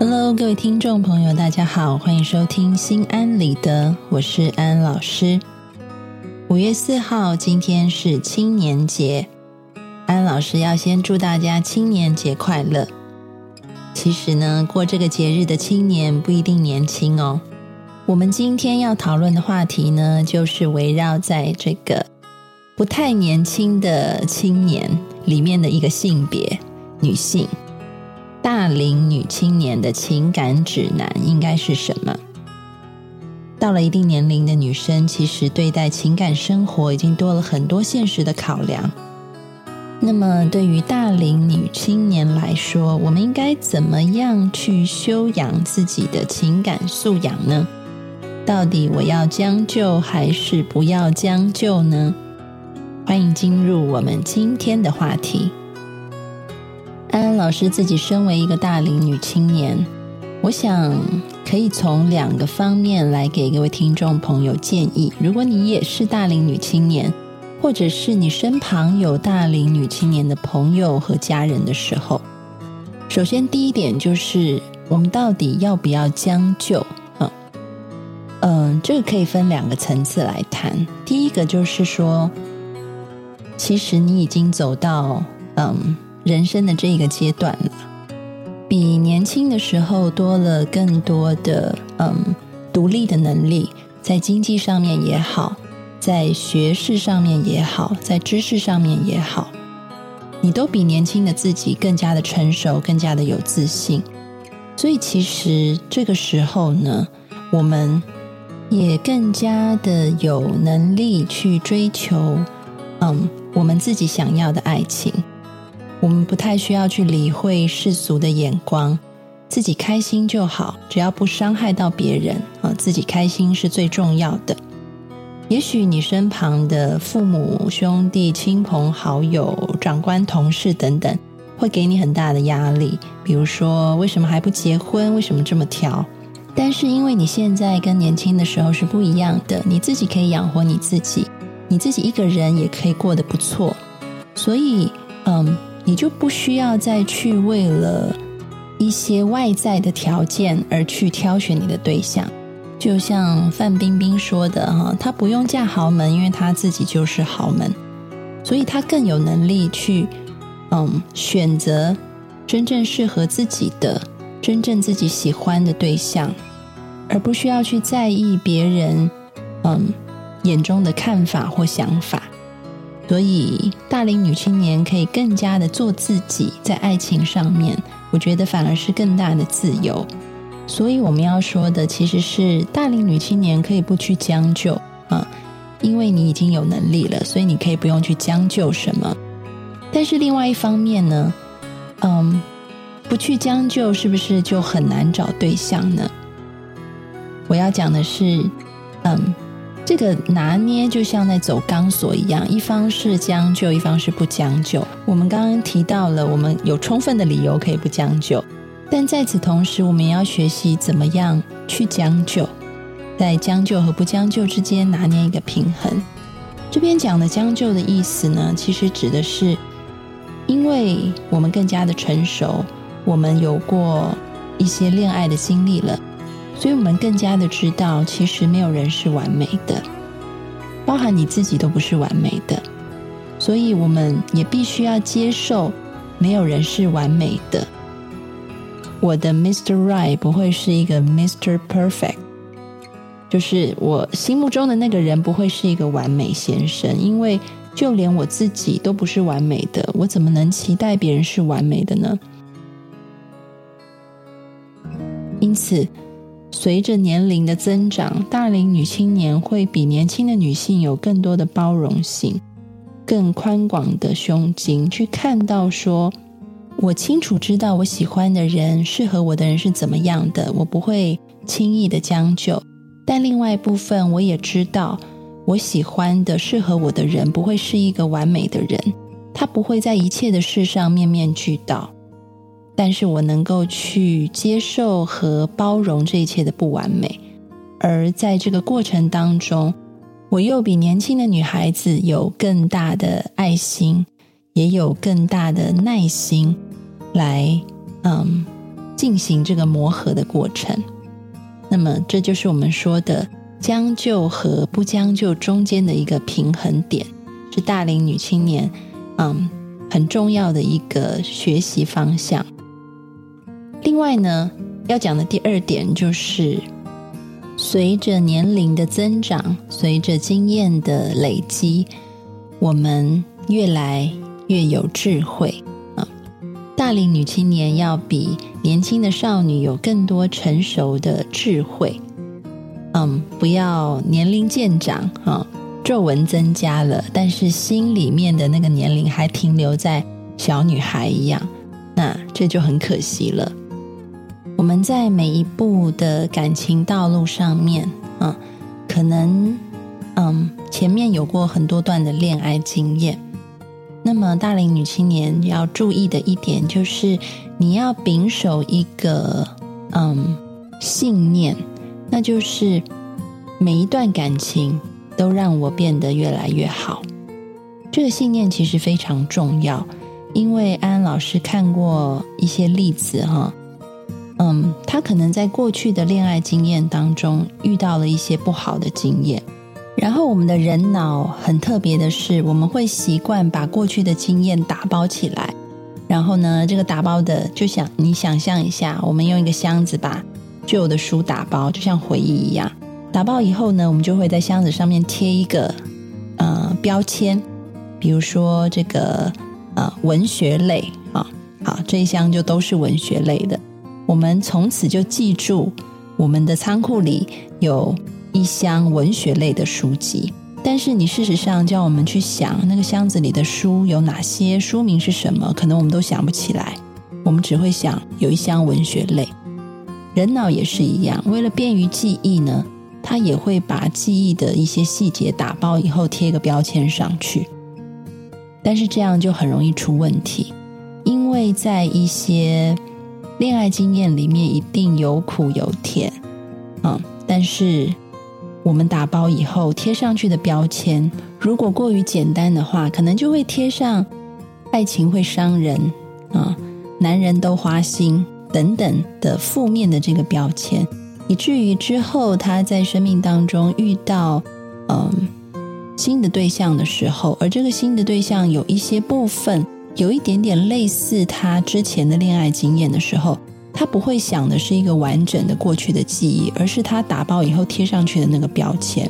Hello，各位听众朋友，大家好，欢迎收听心安理得，我是安老师。五月四号，今天是青年节，安老师要先祝大家青年节快乐。其实呢，过这个节日的青年不一定年轻哦。我们今天要讨论的话题呢，就是围绕在这个不太年轻的青年里面的一个性别——女性。大龄女青年的情感指南应该是什么？到了一定年龄的女生，其实对待情感生活已经多了很多现实的考量。那么，对于大龄女青年来说，我们应该怎么样去修养自己的情感素养呢？到底我要将就还是不要将就呢？欢迎进入我们今天的话题。安安老师自己身为一个大龄女青年，我想可以从两个方面来给各位听众朋友建议。如果你也是大龄女青年，或者是你身旁有大龄女青年的朋友和家人的时候，首先第一点就是我们到底要不要将就？嗯嗯，这个可以分两个层次来谈。第一个就是说，其实你已经走到嗯。人生的这个阶段了，比年轻的时候多了更多的嗯独立的能力，在经济上面也好，在学识上面也好，在知识上面也好，你都比年轻的自己更加的成熟，更加的有自信。所以其实这个时候呢，我们也更加的有能力去追求嗯我们自己想要的爱情。我们不太需要去理会世俗的眼光，自己开心就好，只要不伤害到别人啊，自己开心是最重要的。也许你身旁的父母、兄弟、亲朋好友、长官、同事等等，会给你很大的压力，比如说为什么还不结婚？为什么这么挑？但是因为你现在跟年轻的时候是不一样的，你自己可以养活你自己，你自己一个人也可以过得不错，所以嗯。你就不需要再去为了一些外在的条件而去挑选你的对象，就像范冰冰说的哈，她不用嫁豪门，因为她自己就是豪门，所以她更有能力去嗯选择真正适合自己的、真正自己喜欢的对象，而不需要去在意别人嗯眼中的看法或想法。所以，大龄女青年可以更加的做自己，在爱情上面，我觉得反而是更大的自由。所以，我们要说的其实是，大龄女青年可以不去将就啊，因为你已经有能力了，所以你可以不用去将就什么。但是，另外一方面呢，嗯，不去将就，是不是就很难找对象呢？我要讲的是，嗯。这个拿捏就像在走钢索一样，一方是将就，一方是不将就。我们刚刚提到了，我们有充分的理由可以不将就，但在此同时，我们也要学习怎么样去将就，在将就和不将就之间拿捏一个平衡。这边讲的将就的意思呢，其实指的是，因为我们更加的成熟，我们有过一些恋爱的经历了。所以我们更加的知道，其实没有人是完美的，包含你自己都不是完美的。所以我们也必须要接受，没有人是完美的。我的 Mr. Right 不会是一个 Mr. Perfect，就是我心目中的那个人不会是一个完美先生，因为就连我自己都不是完美的，我怎么能期待别人是完美的呢？因此。随着年龄的增长，大龄女青年会比年轻的女性有更多的包容性、更宽广的胸襟，去看到说，我清楚知道我喜欢的人、适合我的人是怎么样的，我不会轻易的将就。但另外一部分，我也知道我喜欢的、适合我的人不会是一个完美的人，他不会在一切的事上面面俱到。但是我能够去接受和包容这一切的不完美，而在这个过程当中，我又比年轻的女孩子有更大的爱心，也有更大的耐心，来嗯进行这个磨合的过程。那么，这就是我们说的将就和不将就中间的一个平衡点，是大龄女青年嗯很重要的一个学习方向。另外呢，要讲的第二点就是，随着年龄的增长，随着经验的累积，我们越来越有智慧啊。大龄女青年要比年轻的少女有更多成熟的智慧，嗯，不要年龄渐长啊，皱纹增加了，但是心里面的那个年龄还停留在小女孩一样，那这就很可惜了。我们在每一步的感情道路上面，啊，可能嗯前面有过很多段的恋爱经验。那么，大龄女青年要注意的一点就是，你要秉守一个嗯信念，那就是每一段感情都让我变得越来越好。这个信念其实非常重要，因为安安老师看过一些例子哈，嗯，他可能在过去的恋爱经验当中遇到了一些不好的经验。然后，我们的人脑很特别的是，我们会习惯把过去的经验打包起来。然后呢，这个打包的，就想你想象一下，我们用一个箱子把旧的书打包，就像回忆一样。打包以后呢，我们就会在箱子上面贴一个呃标签，比如说这个呃文学类啊，好这一箱就都是文学类的。我们从此就记住，我们的仓库里有。一箱文学类的书籍，但是你事实上叫我们去想那个箱子里的书有哪些，书名是什么，可能我们都想不起来。我们只会想有一箱文学类。人脑也是一样，为了便于记忆呢，它也会把记忆的一些细节打包以后贴个标签上去。但是这样就很容易出问题，因为在一些恋爱经验里面一定有苦有甜，嗯，但是。我们打包以后贴上去的标签，如果过于简单的话，可能就会贴上“爱情会伤人”啊，“男人都花心”等等的负面的这个标签，以至于之后他在生命当中遇到嗯新的对象的时候，而这个新的对象有一些部分有一点点类似他之前的恋爱经验的时候。他不会想的是一个完整的过去的记忆，而是他打包以后贴上去的那个标签。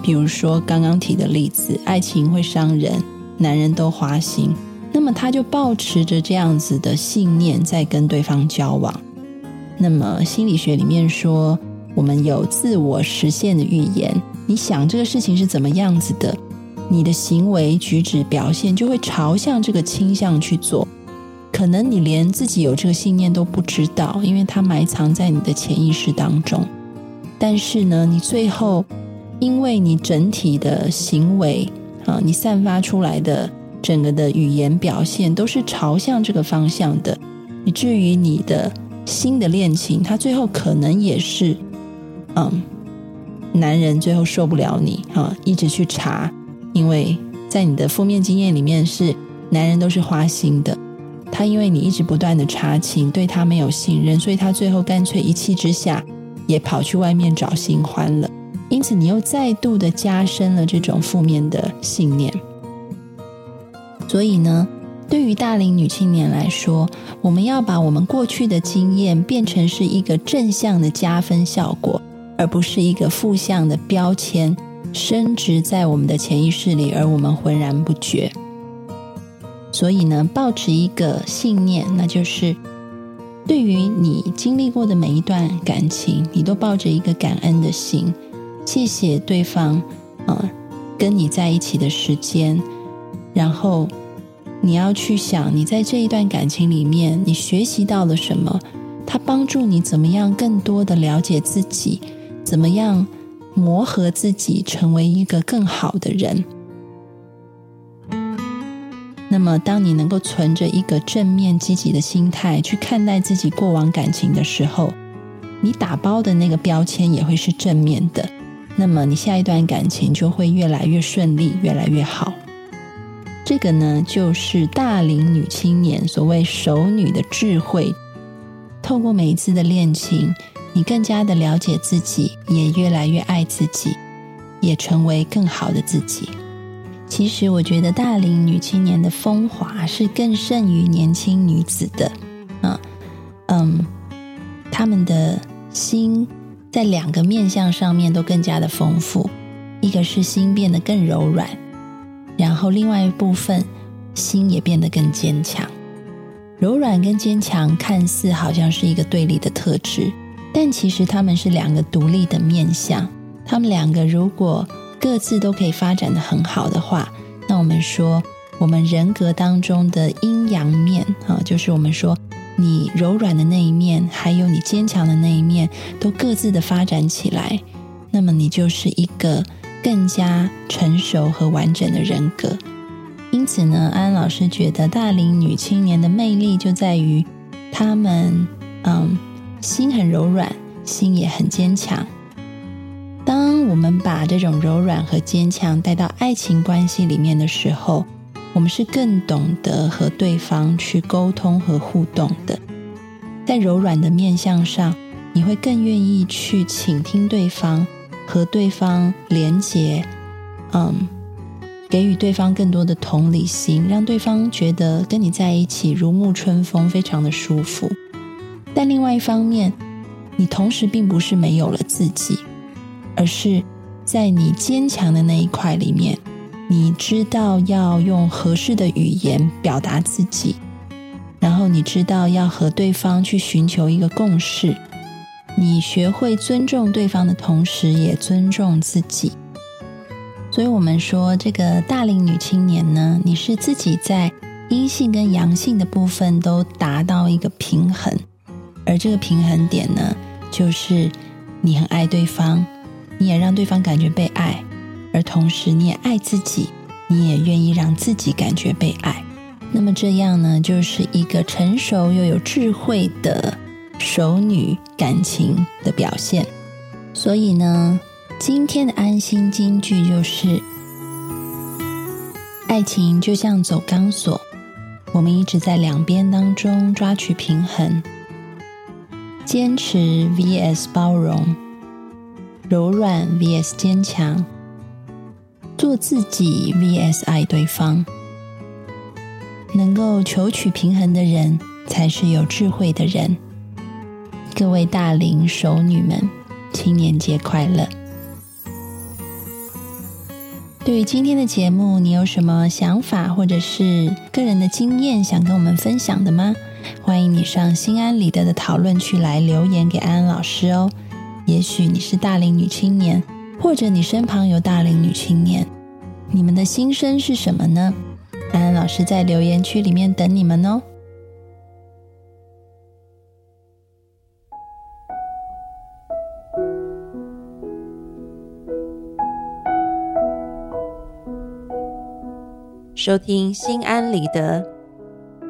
比如说刚刚提的例子，爱情会伤人，男人都花心，那么他就保持着这样子的信念在跟对方交往。那么心理学里面说，我们有自我实现的预言。你想这个事情是怎么样子的，你的行为举止表现就会朝向这个倾向去做。可能你连自己有这个信念都不知道，因为它埋藏在你的潜意识当中。但是呢，你最后因为你整体的行为啊，你散发出来的整个的语言表现都是朝向这个方向的，以至于你的新的恋情，他最后可能也是嗯，男人最后受不了你啊，一直去查，因为在你的负面经验里面是男人都是花心的。他因为你一直不断的查情，对他没有信任，所以他最后干脆一气之下，也跑去外面找新欢了。因此，你又再度的加深了这种负面的信念。所以呢，对于大龄女青年来说，我们要把我们过去的经验变成是一个正向的加分效果，而不是一个负向的标签，深植在我们的潜意识里，而我们浑然不觉。所以呢，保持一个信念，那就是对于你经历过的每一段感情，你都抱着一个感恩的心，谢谢对方，啊，跟你在一起的时间，然后你要去想，你在这一段感情里面，你学习到了什么？它帮助你怎么样更多的了解自己，怎么样磨合自己，成为一个更好的人。那么，当你能够存着一个正面积极的心态去看待自己过往感情的时候，你打包的那个标签也会是正面的。那么，你下一段感情就会越来越顺利，越来越好。这个呢，就是大龄女青年所谓熟女的智慧。透过每一次的恋情，你更加的了解自己，也越来越爱自己，也成为更好的自己。其实，我觉得大龄女青年的风华是更胜于年轻女子的。啊，嗯，她们的心在两个面相上面都更加的丰富，一个是心变得更柔软。然后，另外一部分心也变得更坚强。柔软跟坚强看似好像是一个对立的特质，但其实他们是两个独立的面相。他们两个如果各自都可以发展的很好的话，那我们说，我们人格当中的阴阳面啊，就是我们说你柔软的那一面，还有你坚强的那一面，都各自的发展起来，那么你就是一个。更加成熟和完整的人格，因此呢，安老师觉得大龄女青年的魅力就在于她们，嗯，心很柔软，心也很坚强。当我们把这种柔软和坚强带到爱情关系里面的时候，我们是更懂得和对方去沟通和互动的。在柔软的面相上，你会更愿意去倾听对方。和对方连接，嗯，给予对方更多的同理心，让对方觉得跟你在一起如沐春风，非常的舒服。但另外一方面，你同时并不是没有了自己，而是在你坚强的那一块里面，你知道要用合适的语言表达自己，然后你知道要和对方去寻求一个共识。你学会尊重对方的同时，也尊重自己。所以，我们说这个大龄女青年呢，你是自己在阴性跟阳性的部分都达到一个平衡，而这个平衡点呢，就是你很爱对方，你也让对方感觉被爱，而同时你也爱自己，你也愿意让自己感觉被爱。那么这样呢，就是一个成熟又有智慧的。熟女感情的表现，所以呢，今天的安心金句就是：爱情就像走钢索，我们一直在两边当中抓取平衡，坚持 vs 包容，柔软 vs 坚强，做自己 vs 爱对方，能够求取平衡的人，才是有智慧的人。各位大龄熟女们，青年节快乐！对于今天的节目，你有什么想法或者是个人的经验想跟我们分享的吗？欢迎你上心安理得的讨论区来留言给安安老师哦。也许你是大龄女青年，或者你身旁有大龄女青年，你们的心声是什么呢？安安老师在留言区里面等你们哦。收听心安理得，